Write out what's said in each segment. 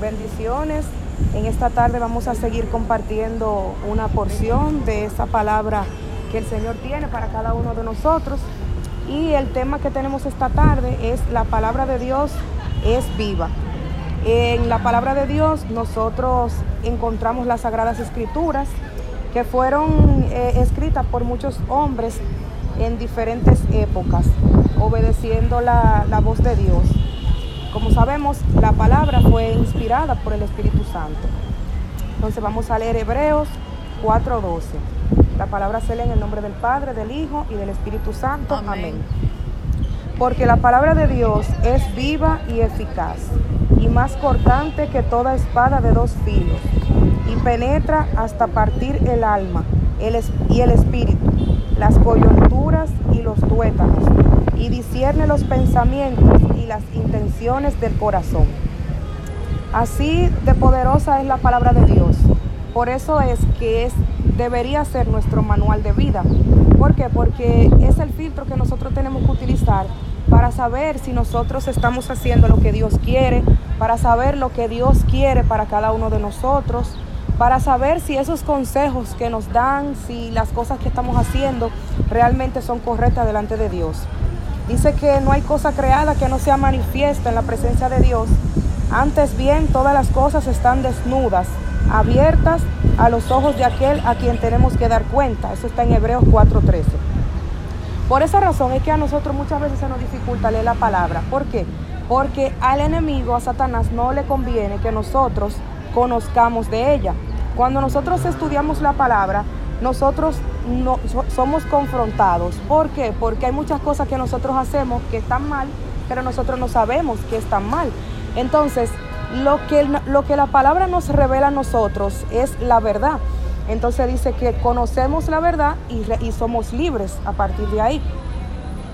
Bendiciones. En esta tarde vamos a seguir compartiendo una porción de esa palabra que el Señor tiene para cada uno de nosotros. Y el tema que tenemos esta tarde es la palabra de Dios es viva. En la palabra de Dios nosotros encontramos las sagradas escrituras que fueron eh, escritas por muchos hombres en diferentes épocas, obedeciendo la, la voz de Dios. Como sabemos, la palabra fue inspirada por el Espíritu Santo. Entonces vamos a leer Hebreos 4:12. La palabra se lee en el nombre del Padre, del Hijo y del Espíritu Santo. Amén. Amén. Porque la palabra de Dios es viva y eficaz, y más cortante que toda espada de dos filos, y penetra hasta partir el alma el y el espíritu, las coyunturas y los tuétanos, y discierne los pensamientos y las intenciones del corazón. Así de poderosa es la palabra de Dios. Por eso es que es, debería ser nuestro manual de vida. ¿Por qué? Porque es el filtro que nosotros tenemos que utilizar para saber si nosotros estamos haciendo lo que Dios quiere, para saber lo que Dios quiere para cada uno de nosotros, para saber si esos consejos que nos dan, si las cosas que estamos haciendo realmente son correctas delante de Dios. Dice que no hay cosa creada que no sea manifiesta en la presencia de Dios. Antes bien, todas las cosas están desnudas, abiertas a los ojos de aquel a quien tenemos que dar cuenta. Eso está en Hebreos 4:13. Por esa razón es que a nosotros muchas veces se nos dificulta leer la palabra. ¿Por qué? Porque al enemigo, a Satanás, no le conviene que nosotros conozcamos de ella. Cuando nosotros estudiamos la palabra, nosotros no, somos confrontados. ¿Por qué? Porque hay muchas cosas que nosotros hacemos que están mal, pero nosotros no sabemos que están mal. Entonces, lo que, lo que la palabra nos revela a nosotros es la verdad. Entonces dice que conocemos la verdad y, y somos libres a partir de ahí.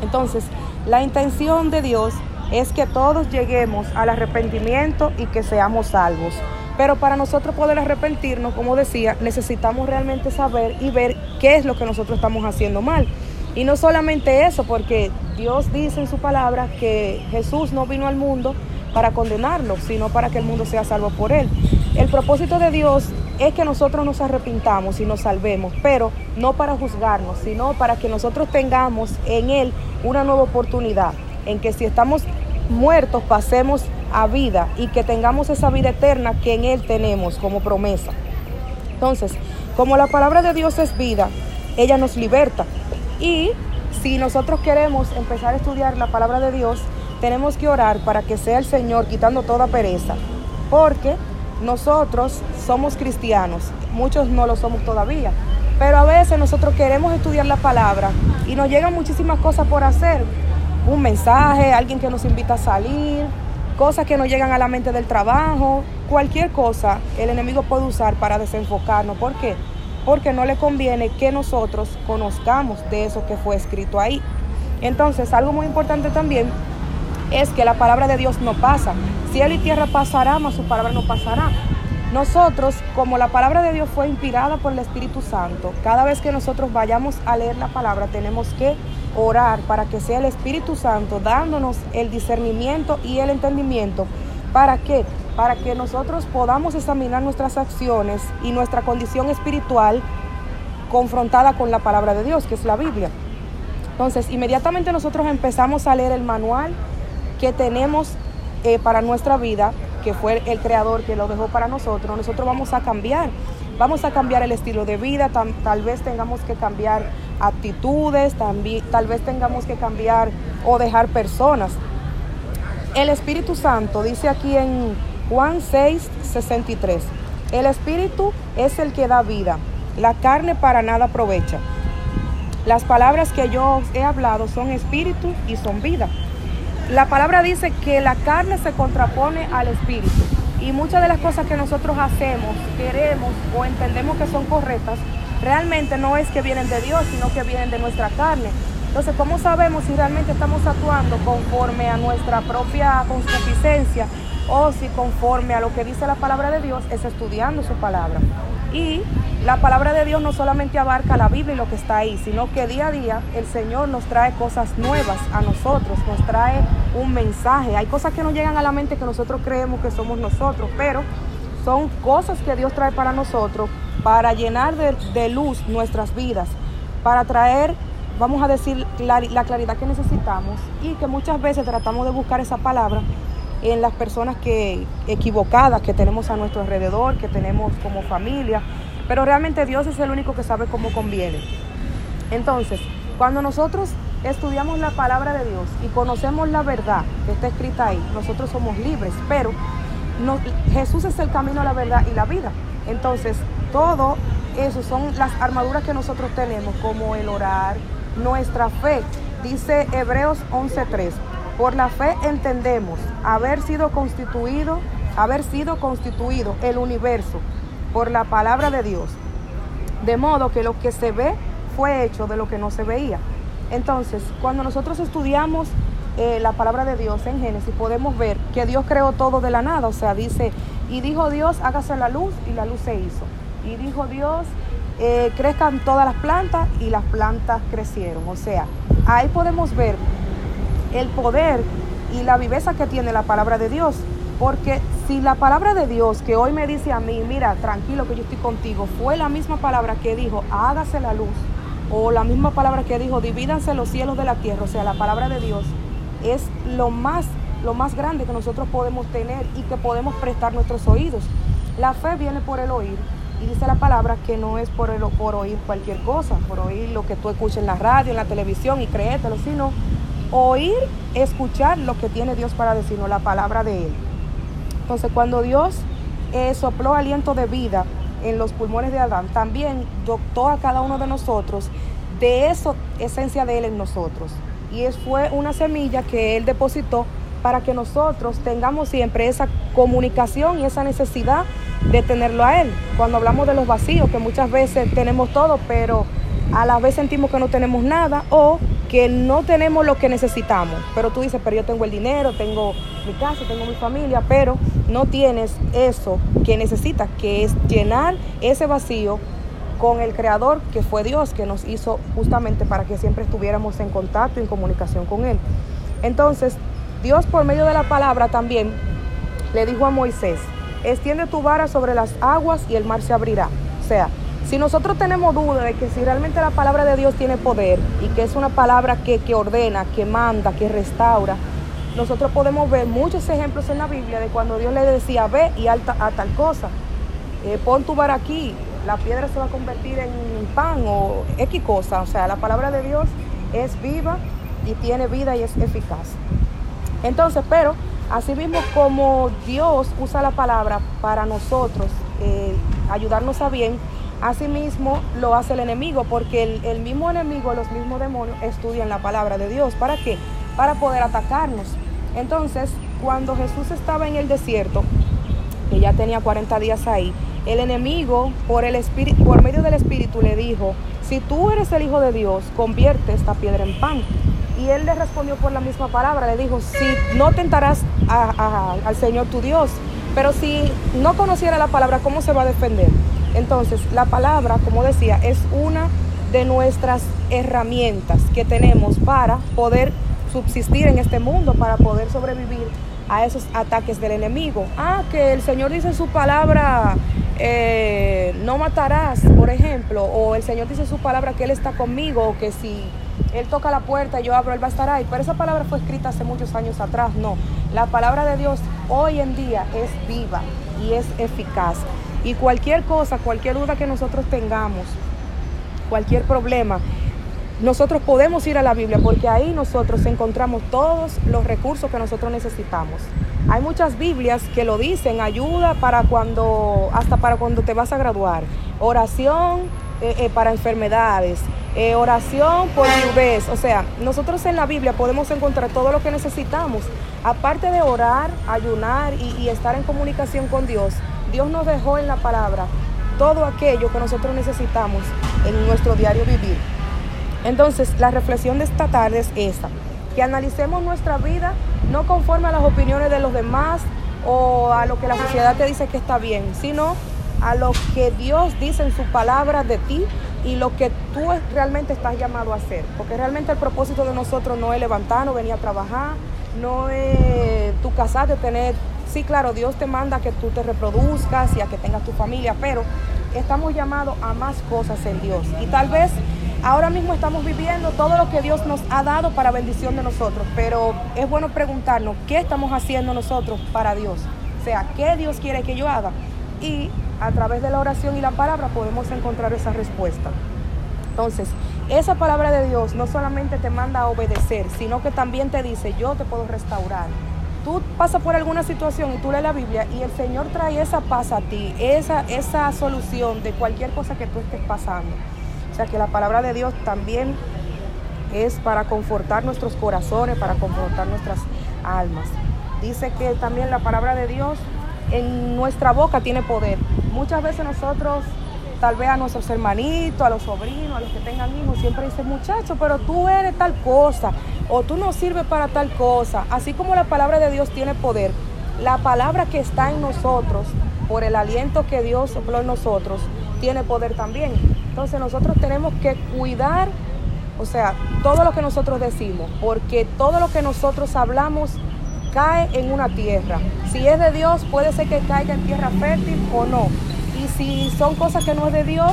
Entonces, la intención de Dios es que todos lleguemos al arrepentimiento y que seamos salvos. Pero para nosotros poder arrepentirnos, como decía, necesitamos realmente saber y ver qué es lo que nosotros estamos haciendo mal. Y no solamente eso, porque Dios dice en su palabra que Jesús no vino al mundo para condenarlo, sino para que el mundo sea salvo por él. El propósito de Dios es que nosotros nos arrepintamos y nos salvemos, pero no para juzgarnos, sino para que nosotros tengamos en Él una nueva oportunidad, en que si estamos muertos pasemos a vida y que tengamos esa vida eterna que en Él tenemos como promesa. Entonces, como la palabra de Dios es vida, ella nos liberta. Y si nosotros queremos empezar a estudiar la palabra de Dios, tenemos que orar para que sea el Señor quitando toda pereza. Porque nosotros somos cristianos, muchos no lo somos todavía. Pero a veces nosotros queremos estudiar la palabra y nos llegan muchísimas cosas por hacer. Un mensaje, alguien que nos invita a salir, cosas que nos llegan a la mente del trabajo, cualquier cosa el enemigo puede usar para desenfocarnos. ¿Por qué? Porque no le conviene que nosotros conozcamos de eso que fue escrito ahí. Entonces, algo muy importante también es que la palabra de Dios no pasa. Cielo y tierra pasará, mas su palabra no pasará. Nosotros, como la palabra de Dios fue inspirada por el Espíritu Santo, cada vez que nosotros vayamos a leer la palabra tenemos que orar para que sea el Espíritu Santo dándonos el discernimiento y el entendimiento. ¿Para qué? Para que nosotros podamos examinar nuestras acciones y nuestra condición espiritual confrontada con la palabra de Dios, que es la Biblia. Entonces, inmediatamente nosotros empezamos a leer el manual que tenemos eh, para nuestra vida, que fue el creador que lo dejó para nosotros, nosotros vamos a cambiar. Vamos a cambiar el estilo de vida, tal vez tengamos que cambiar actitudes, también, tal vez tengamos que cambiar o dejar personas. El Espíritu Santo dice aquí en Juan 6, 63, el Espíritu es el que da vida, la carne para nada aprovecha. Las palabras que yo he hablado son espíritu y son vida. La palabra dice que la carne se contrapone al espíritu y muchas de las cosas que nosotros hacemos, queremos o entendemos que son correctas, realmente no es que vienen de Dios, sino que vienen de nuestra carne. Entonces, ¿cómo sabemos si realmente estamos actuando conforme a nuestra propia concupiscencia o si conforme a lo que dice la palabra de Dios es estudiando su palabra? Y la palabra de Dios no solamente abarca la Biblia y lo que está ahí, sino que día a día el Señor nos trae cosas nuevas a nosotros, nos trae un mensaje. Hay cosas que nos llegan a la mente que nosotros creemos que somos nosotros, pero son cosas que Dios trae para nosotros para llenar de, luz nuestras vidas, para traer, vamos a decir, la claridad que necesitamos y que muchas veces tratamos de buscar esa palabra en las personas que equivocadas que tenemos a nuestro alrededor, que tenemos como familia, pero realmente Dios es el único que sabe cómo conviene. Entonces, cuando nosotros estudiamos la palabra de Dios y conocemos la verdad que está escrita ahí, nosotros somos libres, pero Jesús es el camino la verdad y la vida. Entonces, todo eso son las armaduras que nosotros tenemos, como el orar, nuestra fe. Dice Hebreos 11:3, por la fe entendemos haber sido constituido, haber sido constituido el universo por la palabra de Dios. De modo que lo que se ve fue hecho de lo que no se veía. Entonces, cuando nosotros estudiamos eh, la palabra de Dios en Génesis, podemos ver que Dios creó todo de la nada. O sea, dice, y dijo Dios, hágase la luz, y la luz se hizo. Y dijo Dios, eh, crezcan todas las plantas, y las plantas crecieron. O sea, ahí podemos ver el poder y la viveza que tiene la palabra de Dios. Porque si la palabra de Dios que hoy me dice a mí, mira, tranquilo que yo estoy contigo, fue la misma palabra que dijo, hágase la luz, o la misma palabra que dijo, divídanse los cielos de la tierra, o sea, la palabra de Dios es lo más, lo más grande que nosotros podemos tener y que podemos prestar nuestros oídos. La fe viene por el oír y dice la palabra que no es por, el, por oír cualquier cosa, por oír lo que tú escuches en la radio, en la televisión y créetelo, sino oír, escuchar lo que tiene Dios para decirnos, la palabra de Él. Entonces, cuando Dios eh, sopló aliento de vida en los pulmones de Adán, también dotó a cada uno de nosotros de esa esencia de Él en nosotros. Y es, fue una semilla que Él depositó para que nosotros tengamos siempre esa comunicación y esa necesidad de tenerlo a Él. Cuando hablamos de los vacíos, que muchas veces tenemos todo, pero a la vez sentimos que no tenemos nada o que no tenemos lo que necesitamos. Pero tú dices, pero yo tengo el dinero, tengo mi casa, tengo mi familia, pero no tienes eso que necesitas, que es llenar ese vacío con el Creador, que fue Dios, que nos hizo justamente para que siempre estuviéramos en contacto y en comunicación con Él. Entonces, Dios por medio de la palabra también le dijo a Moisés, extiende tu vara sobre las aguas y el mar se abrirá. O sea, si nosotros tenemos duda de que si realmente la palabra de Dios tiene poder y que es una palabra que, ordena, que manda, que restaura, nosotros podemos ver muchos ejemplos en la Biblia de cuando Dios le decía, ve y alta, a tal cosa, eh, pon tu bar aquí, la piedra se va a convertir en pan o X cosa. O sea, la palabra de Dios es viva y tiene vida y es eficaz. Entonces, pero asimismo como Dios usa la palabra para nosotros eh, ayudarnos a bien, Asimismo lo hace el enemigo, porque el, mismo enemigo, los mismos demonios estudian la palabra de Dios. ¿Para qué? Para poder atacarnos. Entonces, cuando Jesús estaba en el desierto, que ya tenía 40 días ahí, el enemigo por, el espíritu, por medio del Espíritu le dijo, si tú eres el Hijo de Dios, convierte esta piedra en pan. Y él le respondió por la misma palabra, le dijo, si no tentarás al Señor tu Dios, pero si no conociera la palabra, ¿cómo se va a defender? Entonces, la palabra, como decía, es una de nuestras herramientas que tenemos para poder subsistir en este mundo, para poder sobrevivir a esos ataques del enemigo. Ah, que el Señor dice su palabra, eh, no matarás, por ejemplo, o el Señor dice su palabra que Él está conmigo, o que si Él toca la puerta yo abro, Él va a estar ahí. Pero esa palabra fue escrita hace muchos años atrás, no. La palabra de Dios hoy en día es viva y es eficaz. Y cualquier cosa, cualquier duda que nosotros tengamos, cualquier problema, nosotros podemos ir a la Biblia porque ahí nosotros encontramos todos los recursos que nosotros necesitamos. Hay muchas Biblias que lo dicen, ayuda para cuando, hasta para cuando te vas a graduar, oración eh, eh, para enfermedades, eh, oración por viudez. O sea, nosotros en la Biblia podemos encontrar todo lo que necesitamos. Aparte de orar, ayunar y estar en comunicación con Dios, Dios nos dejó en la palabra todo aquello que nosotros necesitamos en nuestro diario vivir. Entonces, la reflexión de esta tarde es esta, que analicemos nuestra vida no conforme a las opiniones de los demás o a lo que la sociedad te dice que está bien, sino a lo que Dios dice en su palabra de ti y lo que tú realmente estás llamado a hacer. Porque realmente el propósito de nosotros no es levantarnos, venir a trabajar, no es tu casarte, tener... Sí, claro, Dios te manda a que tú te reproduzcas y a que tengas tu familia, pero estamos llamados a más cosas en Dios. Y tal vez ahora mismo estamos viviendo todo lo que Dios nos ha dado para bendición de nosotros, pero es bueno preguntarnos qué estamos haciendo nosotros para Dios. O sea, ¿qué Dios quiere que yo haga? Y a través de la oración y la palabra podemos encontrar esa respuesta. Entonces, esa palabra de Dios no solamente te manda a obedecer, sino que también te dice, yo te puedo restaurar. Tú pasas por alguna situación y tú lees la Biblia y el Señor trae esa paz a ti, esa, esa solución de cualquier cosa que tú estés pasando. O sea que la palabra de Dios también es para confortar nuestros corazones, para confortar nuestras almas. Dice que también la palabra de Dios en nuestra boca tiene poder. Muchas veces nosotros, tal vez a nuestros hermanitos, a los sobrinos, a los que tengan hijos, siempre dicen, muchacho, pero tú eres tal cosa, o tú no sirves para tal cosa. Así como la palabra de Dios tiene poder, la palabra que está en nosotros, por el aliento que Dios sopló en nosotros, tiene poder también. Entonces nosotros tenemos que cuidar, o sea, todo lo que nosotros decimos, porque todo lo que nosotros hablamos cae en una tierra. Si es de Dios, puede ser que caiga en tierra fértil o no. Y si son cosas que no es de Dios,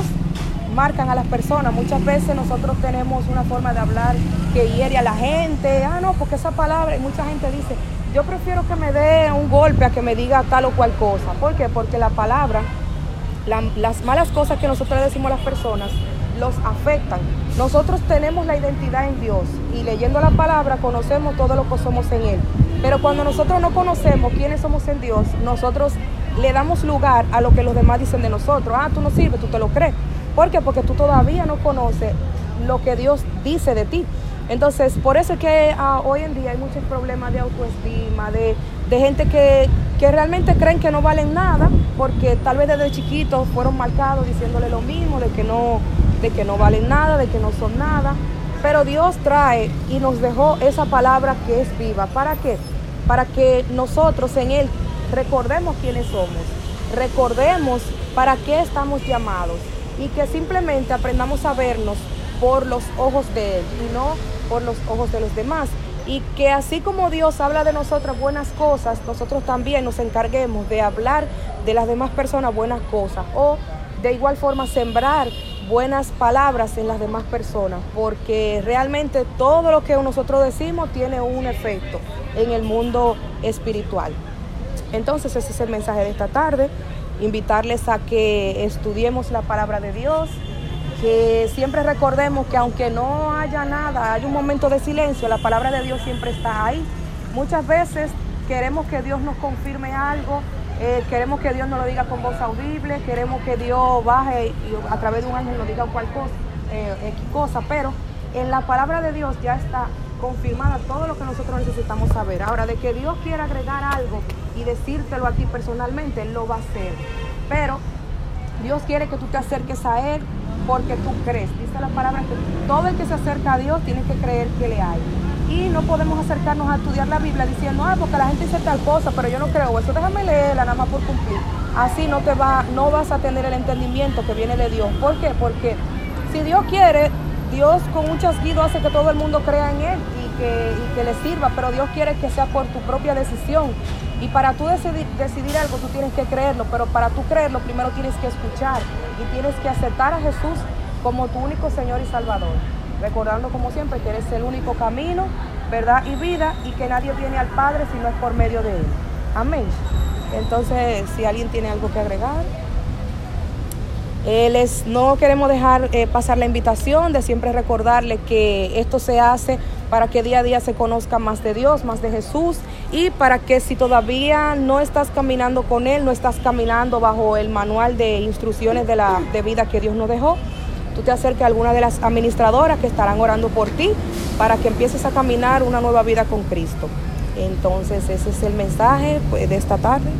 marcan a las personas. Muchas veces nosotros tenemos una forma de hablar que hiere a la gente. Ah, no, porque esa palabra, y mucha gente dice, yo prefiero que me dé un golpe a que me diga tal o cual cosa. ¿Por qué? Porque la palabra, las malas cosas que nosotros le decimos a las personas, los afectan. Nosotros tenemos la identidad en Dios y leyendo la palabra conocemos todo lo que somos en Él. Pero cuando nosotros no conocemos quiénes somos en Dios, nosotros le damos lugar a lo que los demás dicen de nosotros. Ah, tú no sirves, tú te lo crees. ¿Por qué? Porque tú todavía no conoces lo que Dios dice de ti. Entonces, por eso es que ah, hoy en día hay muchos problemas de autoestima, de, gente que, que, realmente creen que no valen nada, porque tal vez desde chiquitos fueron marcados diciéndole lo mismo, de que no, de que no valen nada, de que no son nada. Pero Dios trae y nos dejó esa palabra que es viva. ¿Para qué? para que nosotros en Él recordemos quiénes somos, recordemos para qué estamos llamados y que simplemente aprendamos a vernos por los ojos de Él y no por los ojos de los demás. Y que así como Dios habla de nosotros buenas cosas, nosotros también nos encarguemos de hablar de las demás personas buenas cosas o de igual forma sembrar buenas palabras en las demás personas, porque realmente todo lo que nosotros decimos tiene un efecto en el mundo espiritual. Entonces ese es el mensaje de esta tarde, invitarles a que estudiemos la palabra de Dios, que siempre recordemos que aunque no haya nada, hay un momento de silencio, la palabra de Dios siempre está ahí. Muchas veces queremos que Dios nos confirme algo, eh, queremos que Dios nos lo diga con voz audible, queremos que Dios baje y a través de un ángel nos diga cual cosa, eh, cosa, pero en la palabra de Dios ya está confirmada todo lo que nosotros necesitamos saber. Ahora, de que Dios quiera agregar algo y decírtelo a ti personalmente, Él lo va a hacer. Pero Dios quiere que tú te acerques a Él porque tú crees. Dice la palabra que todo el que se acerca a Dios tiene que creer que le hay y no podemos acercarnos a estudiar la Biblia diciendo, ah, porque la gente dice tal cosa, pero yo no creo eso, déjame leerla nada más por cumplir. Así no te va, no vas a tener el entendimiento que viene de Dios. ¿Por qué? Porque si Dios quiere, Dios con un chasquido hace que todo el mundo crea en Él y que, le sirva, pero Dios quiere que sea por tu propia decisión. Y para tú decidir, decidir algo, tú tienes que creerlo, pero para tú creerlo, primero tienes que escuchar y tienes que aceptar a Jesús como tu único Señor y Salvador recordando como siempre que eres el único camino, verdad y vida y que nadie viene al Padre si no es por medio de Él. Amén. Entonces, si alguien tiene algo que agregar. Les, no queremos dejar eh, pasar la invitación de siempre recordarle que esto se hace para que día a día se conozca más de Dios, más de Jesús y para que si todavía no estás caminando con Él, no estás caminando bajo el manual de instrucciones de la de vida que Dios nos dejó, tú te acerques a alguna de las administradoras que estarán orando por ti para que empieces a caminar una nueva vida con Cristo. Entonces ese es el mensaje pues, de esta tarde.